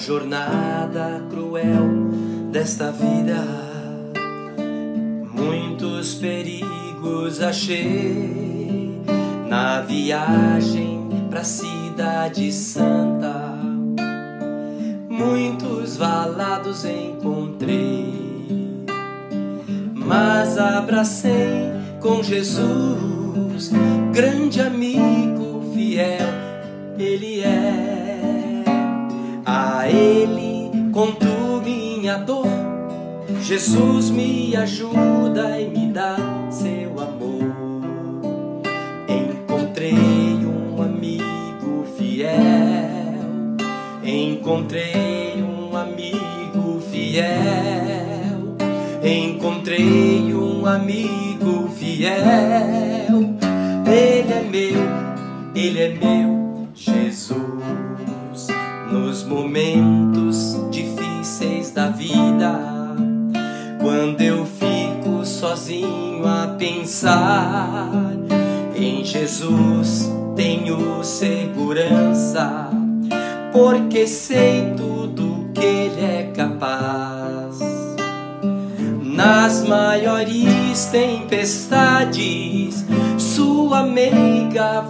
Na jornada cruel desta vida, muitos perigos achei na viagem pra Cidade Santa. Muitos valados encontrei, mas abracei com Jesus, grande amigo fiel, Ele é. A Ele conto minha dor. Jesus me ajuda e me dá seu amor. Encontrei um amigo fiel. Encontrei um amigo fiel. Encontrei um amigo fiel. Ele é meu, ele é meu, quando eu fico sozinho a pensar em Jesus, tenho segurança, porque sei tudo que Ele é capaz. Nas maiores tempestades, Sua meiga